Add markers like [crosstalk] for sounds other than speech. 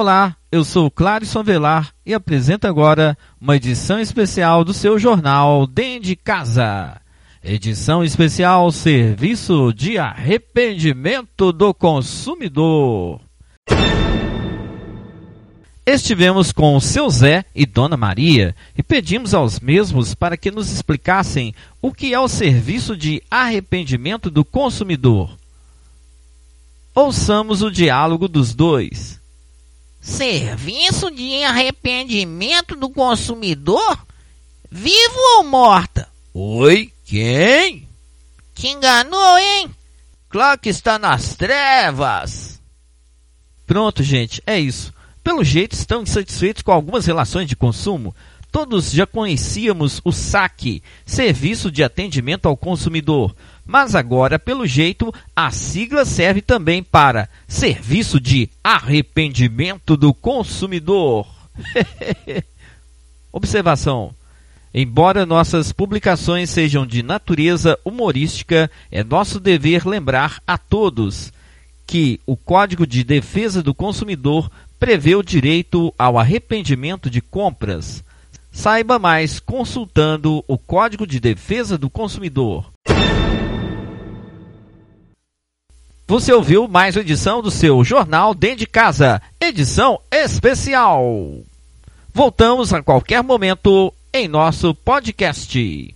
Olá, eu sou Clarison Velar e apresento agora uma edição especial do seu jornal Dentro de Casa. Edição especial Serviço de Arrependimento do Consumidor. Estivemos com o seu Zé e Dona Maria e pedimos aos mesmos para que nos explicassem o que é o serviço de arrependimento do consumidor. Ouçamos o diálogo dos dois. Serviço de arrependimento do consumidor? Vivo ou morta? Oi, quem? Te enganou, hein? Claro que está nas trevas. Pronto, gente, é isso. Pelo jeito, estão insatisfeitos com algumas relações de consumo. Todos já conhecíamos o SAC, Serviço de Atendimento ao Consumidor, mas agora, pelo jeito, a sigla serve também para Serviço de Arrependimento do Consumidor. [laughs] Observação: Embora nossas publicações sejam de natureza humorística, é nosso dever lembrar a todos que o Código de Defesa do Consumidor prevê o direito ao arrependimento de compras. Saiba mais consultando o Código de Defesa do Consumidor. Você ouviu mais uma edição do seu Jornal Dentro de Casa, edição especial. Voltamos a qualquer momento em nosso podcast.